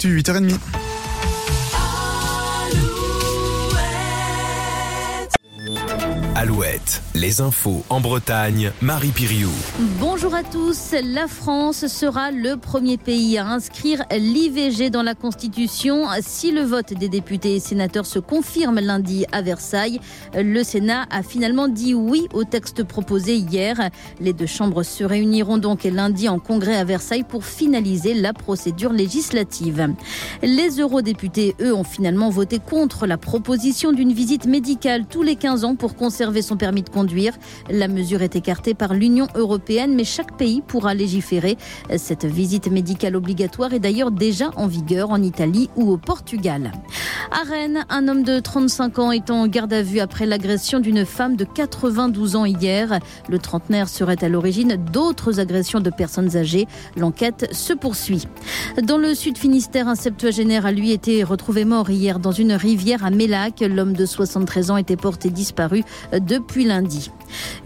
8h30. Alouette, les infos en Bretagne, Marie Piriou. Bonjour à tous. La France sera le premier pays à inscrire l'IVG dans la Constitution si le vote des députés et sénateurs se confirme lundi à Versailles. Le Sénat a finalement dit oui au texte proposé hier. Les deux chambres se réuniront donc lundi en congrès à Versailles pour finaliser la procédure législative. Les eurodéputés, eux, ont finalement voté contre la proposition d'une visite médicale tous les 15 ans pour conserver son permis de conduire. La mesure est écartée par l'Union européenne, mais chaque pays pourra légiférer. Cette visite médicale obligatoire est d'ailleurs déjà en vigueur en Italie ou au Portugal. À Rennes, un homme de 35 ans est en garde à vue après l'agression d'une femme de 92 ans hier. Le trentenaire serait à l'origine d'autres agressions de personnes âgées. L'enquête se poursuit. Dans le sud Finistère, un septuagénaire a lui été retrouvé mort hier dans une rivière à Mélac. L'homme de 73 ans était porté disparu depuis lundi.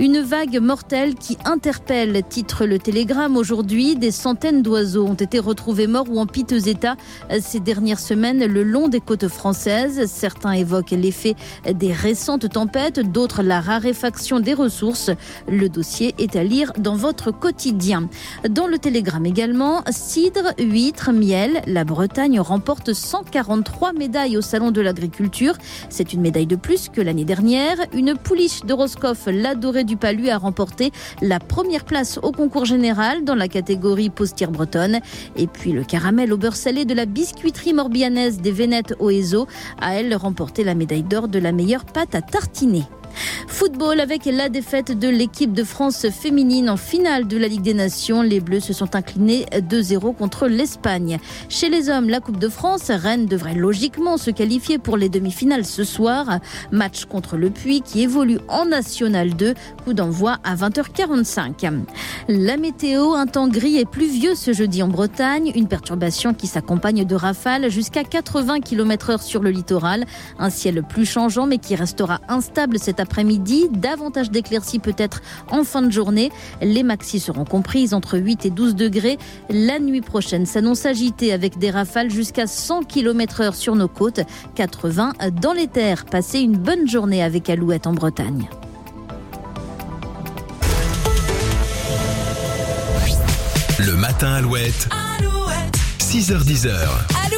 Une vague mortelle qui interpelle, titre le Télégramme aujourd'hui. Des centaines d'oiseaux ont été retrouvés morts ou en piteux état ces dernières semaines le long des côtes françaises. Certains évoquent l'effet des récentes tempêtes, d'autres la raréfaction des ressources. Le dossier est à lire dans votre quotidien. Dans le Télégramme également, cidre, huître, miel. La Bretagne remporte 143 médailles au Salon de l'Agriculture. C'est une médaille de plus que l'année dernière. Une pouliche de Roscoff, la Dorée du Palu, a remporté la première place au concours général dans la catégorie postière bretonne. Et puis le caramel au beurre salé de la biscuiterie morbianaise des Vénettes au Ezo a elle remporté la médaille d'or de la meilleure pâte à tartiner. Football avec la défaite de l'équipe de France féminine en finale de la Ligue des Nations. Les Bleus se sont inclinés 2-0 contre l'Espagne. Chez les hommes, la Coupe de France, Rennes devrait logiquement se qualifier pour les demi-finales ce soir. Match contre le Puy qui évolue en National 2. Coup d'envoi à 20h45. La météo, un temps gris et pluvieux ce jeudi en Bretagne. Une perturbation qui s'accompagne de rafales jusqu'à 80 km heure sur le littoral. Un ciel plus changeant mais qui restera instable cet après-midi. Davantage d'éclaircies peut-être en fin de journée. Les maxis seront comprises entre 8 et 12 degrés. La nuit prochaine s'annonce agitée avec des rafales jusqu'à 100 km heure sur nos côtes. 80 dans les terres. Passez une bonne journée avec Alouette en Bretagne. Le matin Alouette. 6h10.